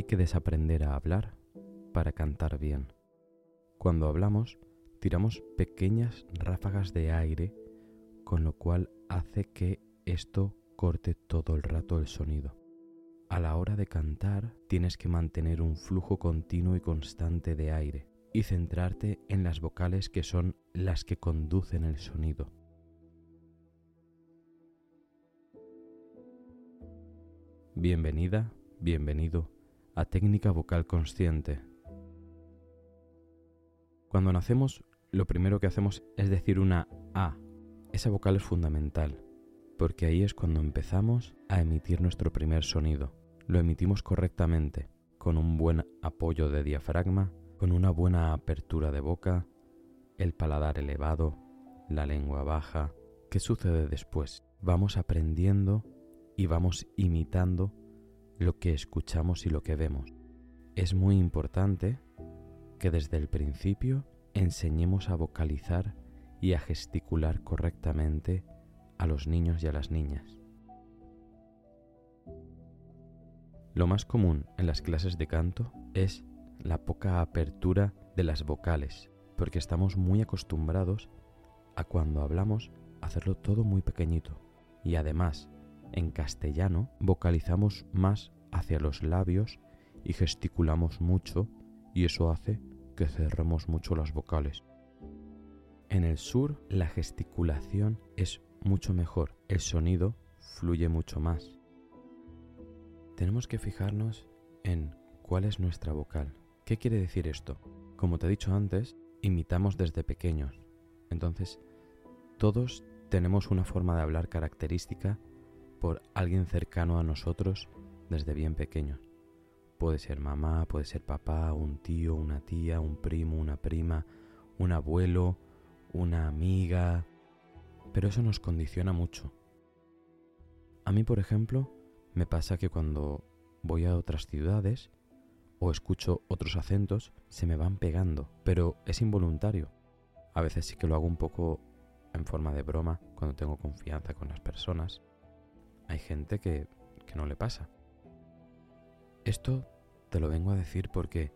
Hay que desaprender a hablar para cantar bien. Cuando hablamos, tiramos pequeñas ráfagas de aire, con lo cual hace que esto corte todo el rato el sonido. A la hora de cantar tienes que mantener un flujo continuo y constante de aire y centrarte en las vocales que son las que conducen el sonido. Bienvenida, bienvenido a Técnica Vocal Consciente. Cuando nacemos, lo primero que hacemos es decir una A. Esa vocal es fundamental, porque ahí es cuando empezamos a emitir nuestro primer sonido. Lo emitimos correctamente, con un buen apoyo de diafragma, con una buena apertura de boca, el paladar elevado, la lengua baja. ¿Qué sucede después? Vamos aprendiendo y vamos imitando lo que escuchamos y lo que vemos. Es muy importante que desde el principio enseñemos a vocalizar y a gesticular correctamente a los niños y a las niñas. Lo más común en las clases de canto es la poca apertura de las vocales, porque estamos muy acostumbrados a cuando hablamos hacerlo todo muy pequeñito y además en castellano vocalizamos más hacia los labios y gesticulamos mucho y eso hace que cerremos mucho las vocales. En el sur la gesticulación es mucho mejor, el sonido fluye mucho más. Tenemos que fijarnos en cuál es nuestra vocal. ¿Qué quiere decir esto? Como te he dicho antes, imitamos desde pequeños. Entonces, todos tenemos una forma de hablar característica por alguien cercano a nosotros desde bien pequeños. Puede ser mamá, puede ser papá, un tío, una tía, un primo, una prima, un abuelo, una amiga, pero eso nos condiciona mucho. A mí, por ejemplo, me pasa que cuando voy a otras ciudades o escucho otros acentos, se me van pegando, pero es involuntario. A veces sí que lo hago un poco en forma de broma cuando tengo confianza con las personas, hay gente que, que no le pasa. Esto te lo vengo a decir porque,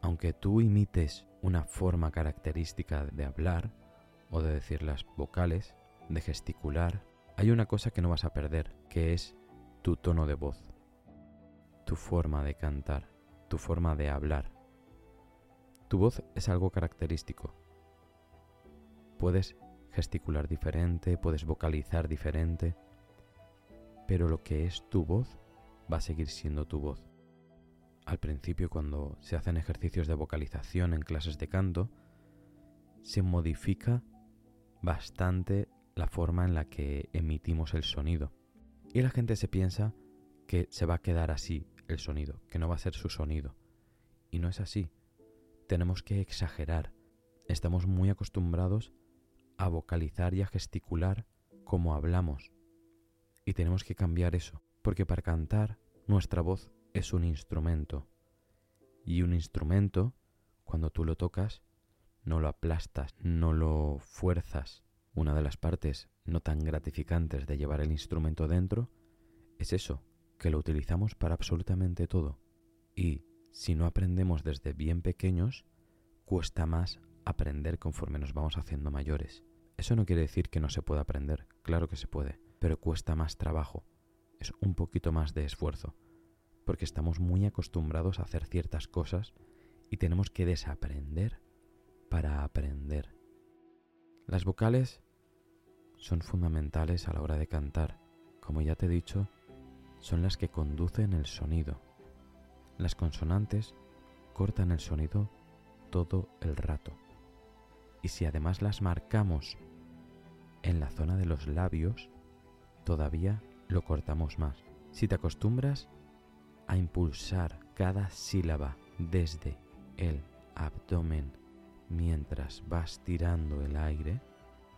aunque tú imites una forma característica de hablar o de decir las vocales, de gesticular, hay una cosa que no vas a perder, que es tu tono de voz, tu forma de cantar, tu forma de hablar. Tu voz es algo característico. Puedes gesticular diferente, puedes vocalizar diferente, pero lo que es tu voz va a seguir siendo tu voz. Al principio cuando se hacen ejercicios de vocalización en clases de canto, se modifica bastante la forma en la que emitimos el sonido. Y la gente se piensa que se va a quedar así el sonido, que no va a ser su sonido. Y no es así. Tenemos que exagerar. Estamos muy acostumbrados a vocalizar y a gesticular como hablamos. Y tenemos que cambiar eso, porque para cantar nuestra voz es un instrumento. Y un instrumento, cuando tú lo tocas, no lo aplastas, no lo fuerzas. Una de las partes no tan gratificantes de llevar el instrumento dentro es eso, que lo utilizamos para absolutamente todo. Y si no aprendemos desde bien pequeños, cuesta más aprender conforme nos vamos haciendo mayores. Eso no quiere decir que no se pueda aprender, claro que se puede pero cuesta más trabajo, es un poquito más de esfuerzo, porque estamos muy acostumbrados a hacer ciertas cosas y tenemos que desaprender para aprender. Las vocales son fundamentales a la hora de cantar. Como ya te he dicho, son las que conducen el sonido. Las consonantes cortan el sonido todo el rato. Y si además las marcamos en la zona de los labios, todavía lo cortamos más. Si te acostumbras a impulsar cada sílaba desde el abdomen mientras vas tirando el aire,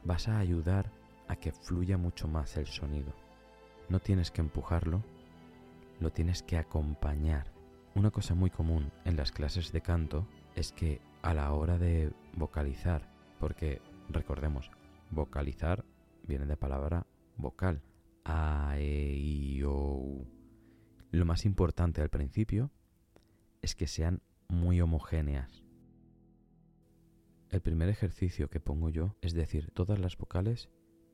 vas a ayudar a que fluya mucho más el sonido. No tienes que empujarlo, lo tienes que acompañar. Una cosa muy común en las clases de canto es que a la hora de vocalizar, porque recordemos, vocalizar viene de palabra vocal, a, E, I, O. Lo más importante al principio es que sean muy homogéneas. El primer ejercicio que pongo yo es decir todas las vocales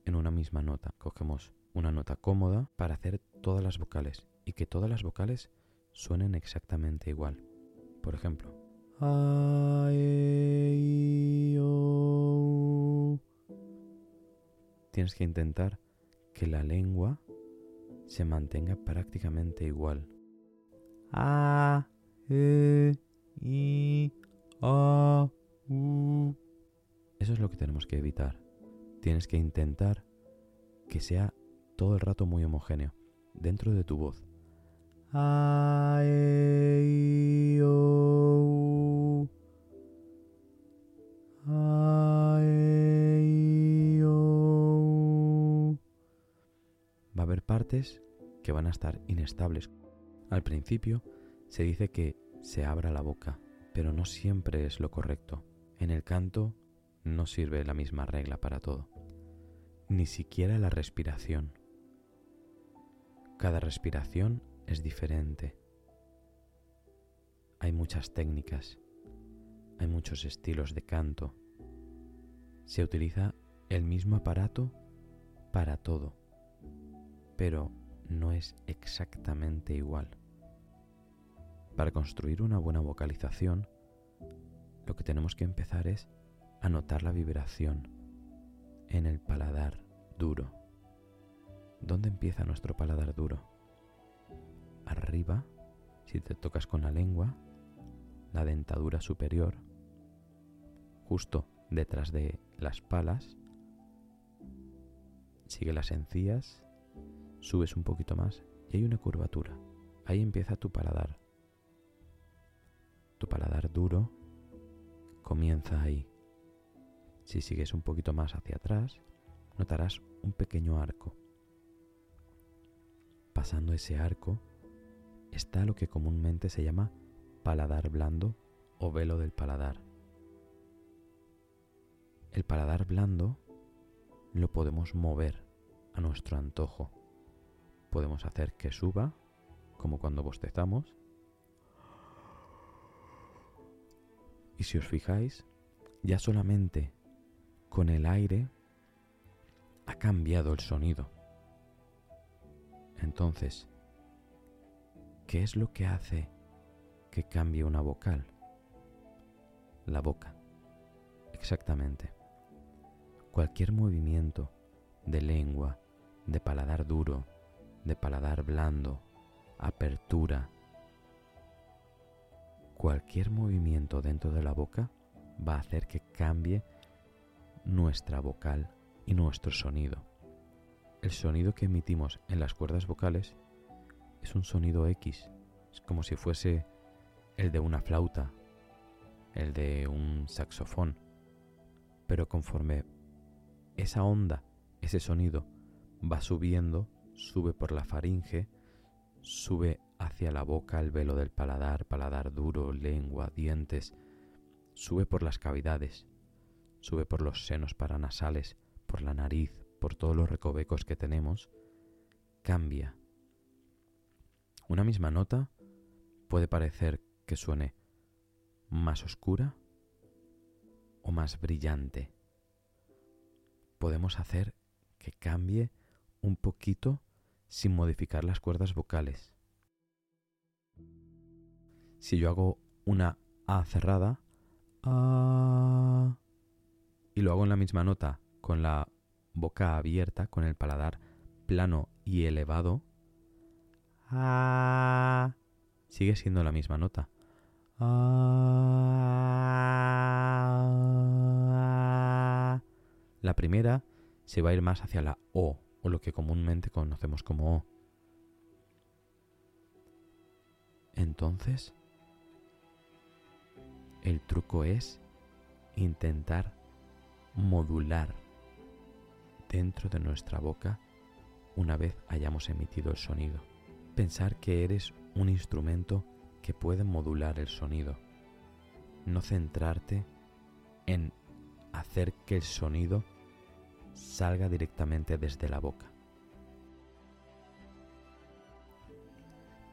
en una misma nota. Cogemos una nota cómoda para hacer todas las vocales y que todas las vocales suenen exactamente igual. Por ejemplo, tienes que intentar que la lengua se mantenga prácticamente igual. A, E, I, A, U. Eso es lo que tenemos que evitar. Tienes que intentar que sea todo el rato muy homogéneo dentro de tu voz. A, E, I, O, U. que van a estar inestables. Al principio se dice que se abra la boca, pero no siempre es lo correcto. En el canto no sirve la misma regla para todo, ni siquiera la respiración. Cada respiración es diferente. Hay muchas técnicas, hay muchos estilos de canto. Se utiliza el mismo aparato para todo, pero no es exactamente igual. Para construir una buena vocalización, lo que tenemos que empezar es a notar la vibración en el paladar duro. ¿Dónde empieza nuestro paladar duro? Arriba, si te tocas con la lengua, la dentadura superior, justo detrás de las palas, sigue las encías subes un poquito más y hay una curvatura. Ahí empieza tu paladar. Tu paladar duro comienza ahí. Si sigues un poquito más hacia atrás, notarás un pequeño arco. Pasando ese arco está lo que comúnmente se llama paladar blando o velo del paladar. El paladar blando lo podemos mover a nuestro antojo podemos hacer que suba, como cuando bostezamos. Y si os fijáis, ya solamente con el aire ha cambiado el sonido. Entonces, ¿qué es lo que hace que cambie una vocal? La boca. Exactamente. Cualquier movimiento de lengua, de paladar duro, de paladar blando, apertura. Cualquier movimiento dentro de la boca va a hacer que cambie nuestra vocal y nuestro sonido. El sonido que emitimos en las cuerdas vocales es un sonido X, es como si fuese el de una flauta, el de un saxofón. Pero conforme esa onda, ese sonido va subiendo, sube por la faringe, sube hacia la boca el velo del paladar, paladar duro, lengua, dientes, sube por las cavidades, sube por los senos paranasales, por la nariz, por todos los recovecos que tenemos, cambia. Una misma nota puede parecer que suene más oscura o más brillante. Podemos hacer que cambie un poquito sin modificar las cuerdas vocales. Si yo hago una A cerrada, A, y lo hago en la misma nota con la boca abierta, con el paladar plano y elevado, A, sigue siendo la misma nota. La primera se va a ir más hacia la O, o lo que comúnmente conocemos como O. Entonces, el truco es intentar modular dentro de nuestra boca una vez hayamos emitido el sonido. Pensar que eres un instrumento que puede modular el sonido. No centrarte en hacer que el sonido salga directamente desde la boca.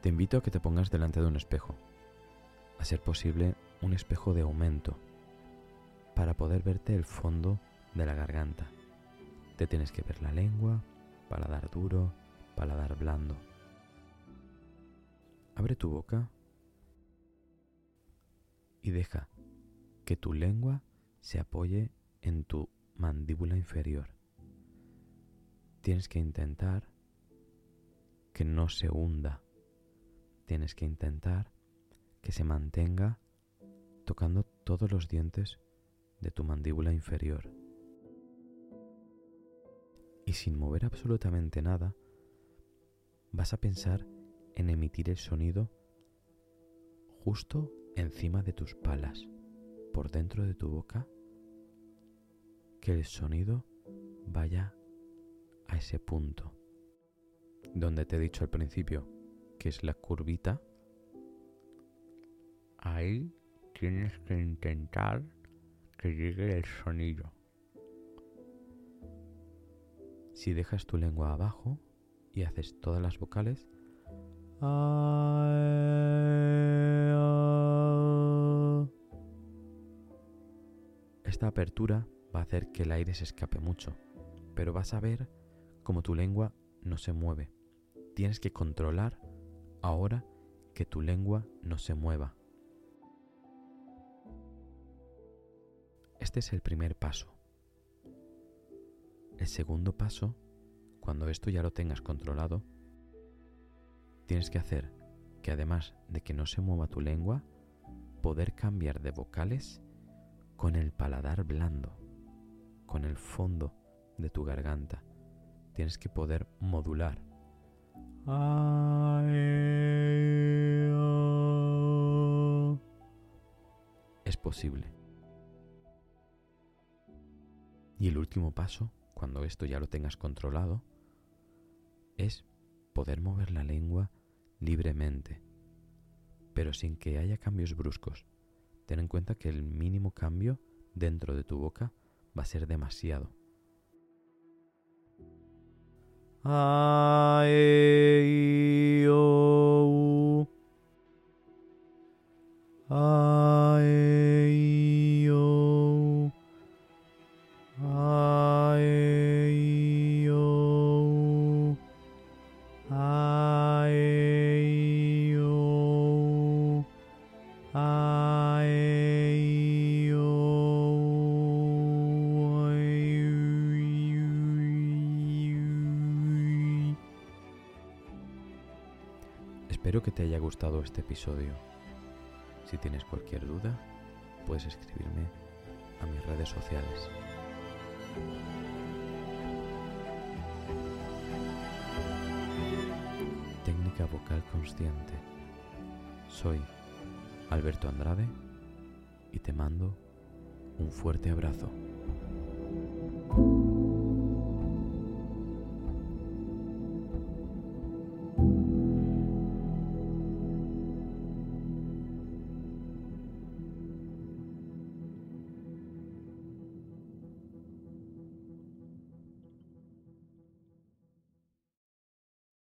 Te invito a que te pongas delante de un espejo a ser posible un espejo de aumento para poder verte el fondo de la garganta. Te tienes que ver la lengua, paladar duro, paladar blando. Abre tu boca y deja que tu lengua se apoye en tu mandíbula inferior. Tienes que intentar que no se hunda. Tienes que intentar que se mantenga tocando todos los dientes de tu mandíbula inferior. Y sin mover absolutamente nada, vas a pensar en emitir el sonido justo encima de tus palas, por dentro de tu boca, que el sonido vaya a ese punto donde te he dicho al principio que es la curvita. Ahí tienes que intentar que llegue el sonido. Si dejas tu lengua abajo y haces todas las vocales, esta apertura va a hacer que el aire se escape mucho, pero vas a ver cómo tu lengua no se mueve. Tienes que controlar ahora que tu lengua no se mueva. Este es el primer paso. El segundo paso, cuando esto ya lo tengas controlado, tienes que hacer que además de que no se mueva tu lengua, poder cambiar de vocales con el paladar blando, con el fondo de tu garganta. Tienes que poder modular. Es posible. Y el último paso, cuando esto ya lo tengas controlado, es poder mover la lengua libremente, pero sin que haya cambios bruscos. Ten en cuenta que el mínimo cambio dentro de tu boca va a ser demasiado. Espero que te haya gustado este episodio. Si tienes cualquier duda, puedes escribirme a mis redes sociales. Técnica vocal consciente. Soy Alberto Andrade y te mando un fuerte abrazo.